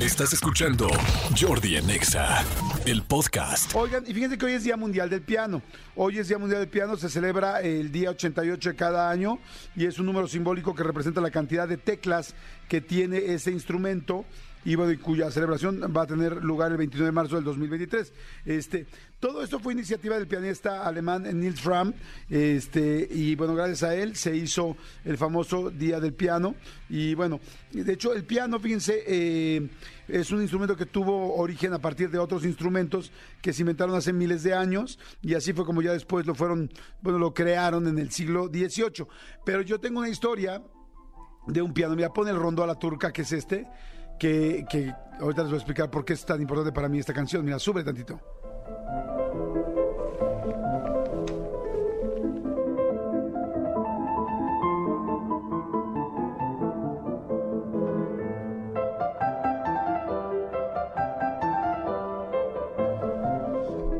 Estás escuchando Jordi Anexa, el podcast. Oigan, y fíjense que hoy es Día Mundial del Piano. Hoy es Día Mundial del Piano, se celebra el día 88 de cada año y es un número simbólico que representa la cantidad de teclas que tiene ese instrumento y, bueno, cuya celebración va a tener lugar el 29 de marzo del 2023. Este, todo esto fue iniciativa del pianista alemán Nils Fram, este, y bueno, gracias a él se hizo el famoso Día del Piano. Y bueno, de hecho, el piano, fíjense, eh, es un instrumento que tuvo origen a partir de otros instrumentos que se inventaron hace miles de años, y así fue como ya después lo fueron, bueno, lo crearon en el siglo XVIII. Pero yo tengo una historia de un piano. Mira, pone el rondo a la turca, que es este que, que ahorita les voy a explicar por qué es tan importante para mí esta canción. Mira, sube tantito.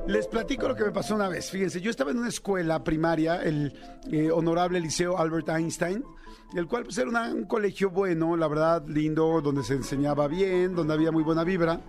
Les platico lo que me pasó una vez. Fíjense, yo estaba en una escuela primaria, el eh, honorable Liceo Albert Einstein, el cual pues, era un colegio bueno, la verdad, lindo, donde se enseñaba bien, donde había muy buena vibra,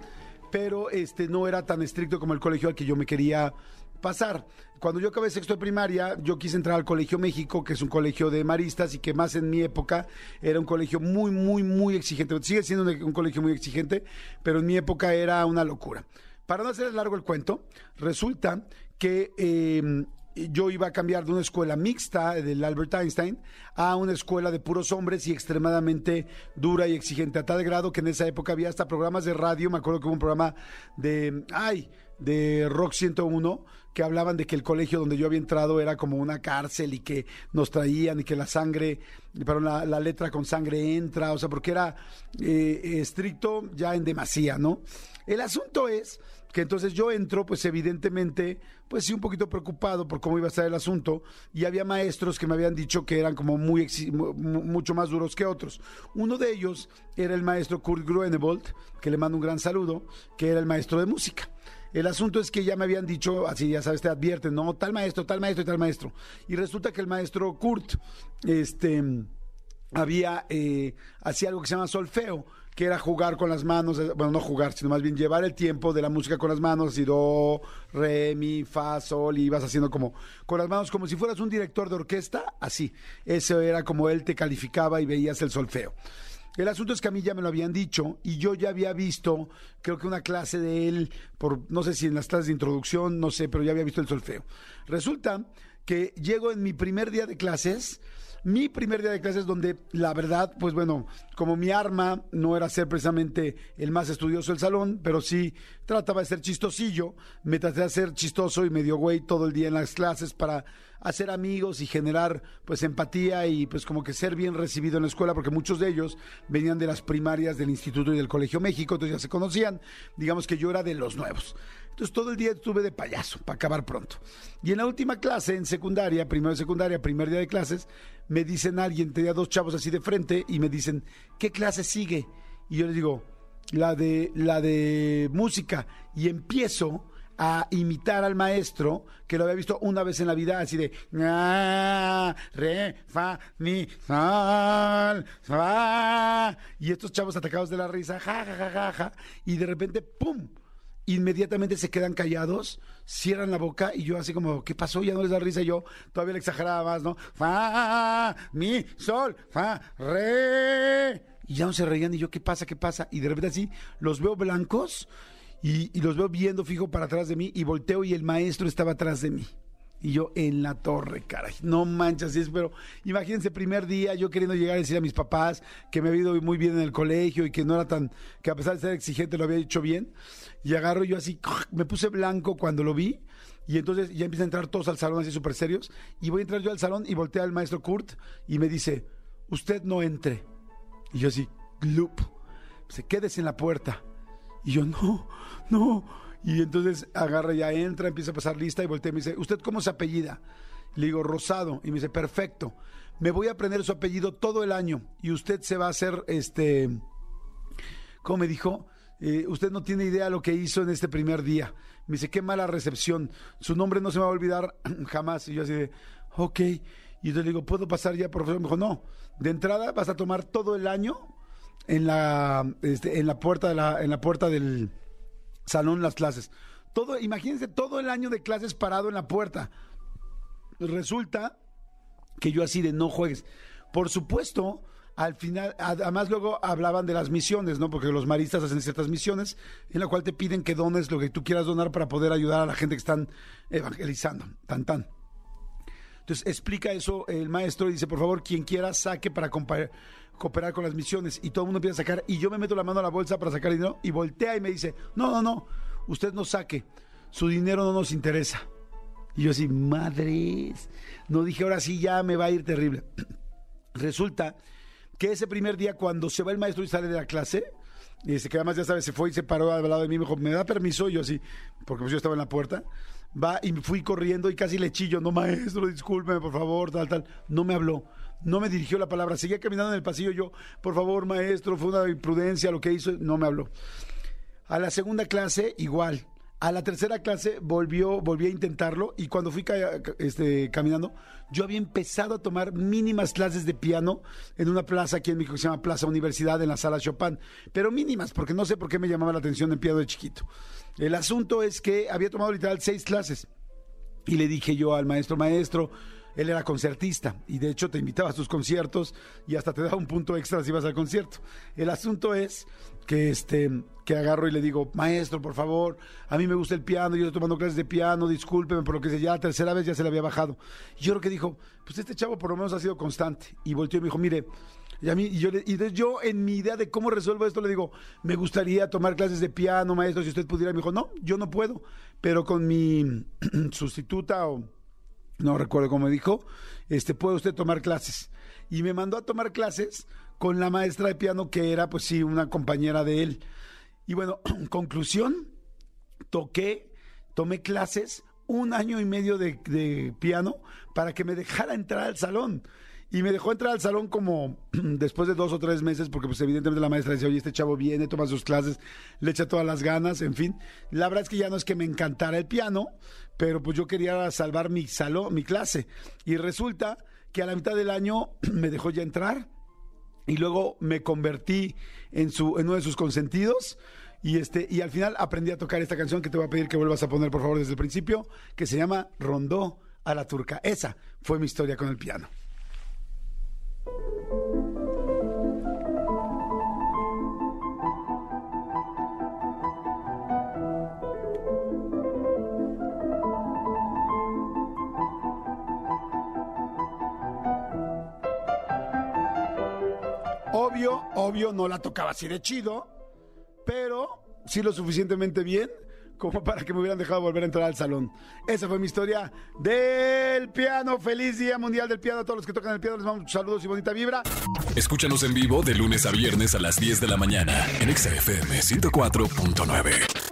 pero este no era tan estricto como el colegio al que yo me quería pasar. Cuando yo acabé sexto de primaria, yo quise entrar al Colegio México, que es un colegio de maristas y que más en mi época era un colegio muy, muy, muy exigente. Sigue siendo un colegio muy exigente, pero en mi época era una locura. Para no hacer largo el cuento, resulta que eh, yo iba a cambiar de una escuela mixta del Albert Einstein a una escuela de puros hombres y extremadamente dura y exigente, a tal grado que en esa época había hasta programas de radio, me acuerdo que hubo un programa de, ay, de Rock 101, que hablaban de que el colegio donde yo había entrado era como una cárcel y que nos traían y que la sangre, pero la, letra con sangre entra, o sea, porque era eh, estricto ya en demasía, ¿no? El asunto es que entonces yo entro, pues evidentemente, pues sí, un poquito preocupado por cómo iba a estar el asunto, y había maestros que me habían dicho que eran como muy mucho más duros que otros. Uno de ellos era el maestro Kurt Gruenebold, que le mando un gran saludo, que era el maestro de música. El asunto es que ya me habían dicho, así ya sabes, te advierten, no, tal maestro, tal maestro y tal maestro. Y resulta que el maestro Kurt, este había eh, hacía algo que se llama solfeo, que era jugar con las manos, eh, bueno, no jugar, sino más bien llevar el tiempo de la música con las manos, así do, re, mi, fa, sol, y ibas haciendo como con las manos como si fueras un director de orquesta, así. Eso era como él te calificaba y veías el solfeo. El asunto es que a mí ya me lo habían dicho y yo ya había visto, creo que una clase de él, por no sé si en las clases de introducción, no sé, pero ya había visto el solfeo. Resulta que llego en mi primer día de clases, mi primer día de clases donde la verdad, pues bueno, como mi arma no era ser precisamente el más estudioso del salón, pero sí trataba de ser chistosillo, me traté de ser chistoso y medio güey todo el día en las clases para hacer amigos y generar pues empatía y pues como que ser bien recibido en la escuela porque muchos de ellos venían de las primarias del Instituto y del Colegio México, entonces ya se conocían, digamos que yo era de los nuevos. Entonces todo el día estuve de payaso para acabar pronto. Y en la última clase, en secundaria, primero de secundaria, primer día de clases, me dicen alguien, tenía dos chavos así de frente y me dicen, ¿qué clase sigue? Y yo les digo, la de, la de música. Y empiezo a imitar al maestro que lo había visto una vez en la vida, así de "Ah, re, fa, mi, sol, fa. Y estos chavos atacados de la risa, ja, ja, ja, ja, ja. Y de repente, ¡pum! Inmediatamente se quedan callados, cierran la boca y yo así como, ¿qué pasó? Ya no les da risa yo todavía le exageraba más, ¿no? Fa, mi, sol, fa, re. Y ya no se reían y yo, ¿qué pasa? ¿Qué pasa? Y de repente así los veo blancos y los veo viendo fijo para atrás de mí y volteo y el maestro estaba atrás de mí. Y yo en la torre, caray. No manchas, es, pero imagínense, primer día yo queriendo llegar a decir a mis papás que me había ido muy bien en el colegio y que no era tan, que a pesar de ser exigente lo había hecho bien. Y agarro yo así, me puse blanco cuando lo vi. Y entonces ya empiezan a entrar todos al salón así súper serios. Y voy a entrar yo al salón y voltea al maestro Kurt y me dice, usted no entre. Y yo así, glup. Se quédese en la puerta. Y yo, no, no. Y entonces agarra, ya entra, empieza a pasar lista y voltea y me dice, ¿usted cómo se apellida? Le digo, Rosado. Y me dice, perfecto. Me voy a aprender su apellido todo el año y usted se va a hacer, este, ¿cómo me dijo? Eh, usted no tiene idea lo que hizo en este primer día. Me dice, qué mala recepción. Su nombre no se me va a olvidar jamás. Y yo así de, ok. Y entonces le digo, ¿puedo pasar ya, profesor? Me dijo, no. De entrada vas a tomar todo el año en la, este, en la puerta de la, en la puerta del salón las clases. Todo, imagínense todo el año de clases parado en la puerta. Resulta que yo así de no juegues. Por supuesto, al final, además luego hablaban de las misiones, ¿no? Porque los maristas hacen ciertas misiones en la cual te piden que dones lo que tú quieras donar para poder ayudar a la gente que están evangelizando. Tan tan. Entonces explica eso el maestro y dice, por favor, quien quiera saque para cooperar con las misiones. Y todo el mundo empieza a sacar y yo me meto la mano a la bolsa para sacar dinero y voltea y me dice, no, no, no, usted no saque, su dinero no nos interesa. Y yo así, madres, no dije, ahora sí ya me va a ir terrible. Resulta que ese primer día cuando se va el maestro y sale de la clase, y dice que además ya sabes, se fue y se paró al lado de mí, me dijo, ¿me da permiso? Y yo así, porque pues yo estaba en la puerta, va y fui corriendo y casi le chillo, no maestro, discúlpeme, por favor, tal, tal. No me habló, no me dirigió la palabra, seguía caminando en el pasillo yo, por favor, maestro, fue una imprudencia lo que hizo, no me habló. A la segunda clase, igual. A la tercera clase volvió, volví a intentarlo y cuando fui este, caminando, yo había empezado a tomar mínimas clases de piano en una plaza aquí en México que se llama Plaza Universidad en la sala Chopin, pero mínimas porque no sé por qué me llamaba la atención el piano de chiquito. El asunto es que había tomado literal seis clases y le dije yo al maestro, maestro, él era concertista y de hecho te invitaba a sus conciertos y hasta te daba un punto extra si ibas al concierto. El asunto es que este que agarro y le digo, maestro, por favor, a mí me gusta el piano, yo estoy tomando clases de piano, discúlpeme por lo que sea, ya la tercera vez ya se le había bajado. Y yo creo que dijo, pues este chavo por lo menos ha sido constante. Y volteó y me dijo, mire, y a mí, y yo, y yo en mi idea de cómo resuelvo esto le digo, me gustaría tomar clases de piano, maestro, si usted pudiera. Y me dijo, no, yo no puedo, pero con mi sustituta o no recuerdo cómo dijo, este, puede usted tomar clases. Y me mandó a tomar clases con la maestra de piano que era, pues sí, una compañera de él. Y bueno, conclusión, toqué, tomé clases un año y medio de, de, piano para que me dejara entrar al salón. Y me dejó entrar al salón como después de dos o tres meses, porque pues evidentemente la maestra decía, oye, este chavo viene, toma sus clases, le echa todas las ganas, en fin. La verdad es que ya no es que me encantara el piano, pero pues yo quería salvar mi salón, mi clase. Y resulta que a la mitad del año me dejó ya entrar y luego me convertí en, su, en uno de sus consentidos. Y, este, y al final aprendí a tocar esta canción que te voy a pedir que vuelvas a poner, por favor, desde el principio, que se llama Rondó a la Turca. Esa fue mi historia con el piano. Obvio, obvio, no la tocaba así de chido, pero sí lo suficientemente bien como para que me hubieran dejado volver a entrar al salón. Esa fue mi historia del piano. Feliz Día Mundial del Piano a todos los que tocan el piano. Les mando saludos y bonita vibra. Escúchanos en vivo de lunes a viernes a las 10 de la mañana en XFM 104.9.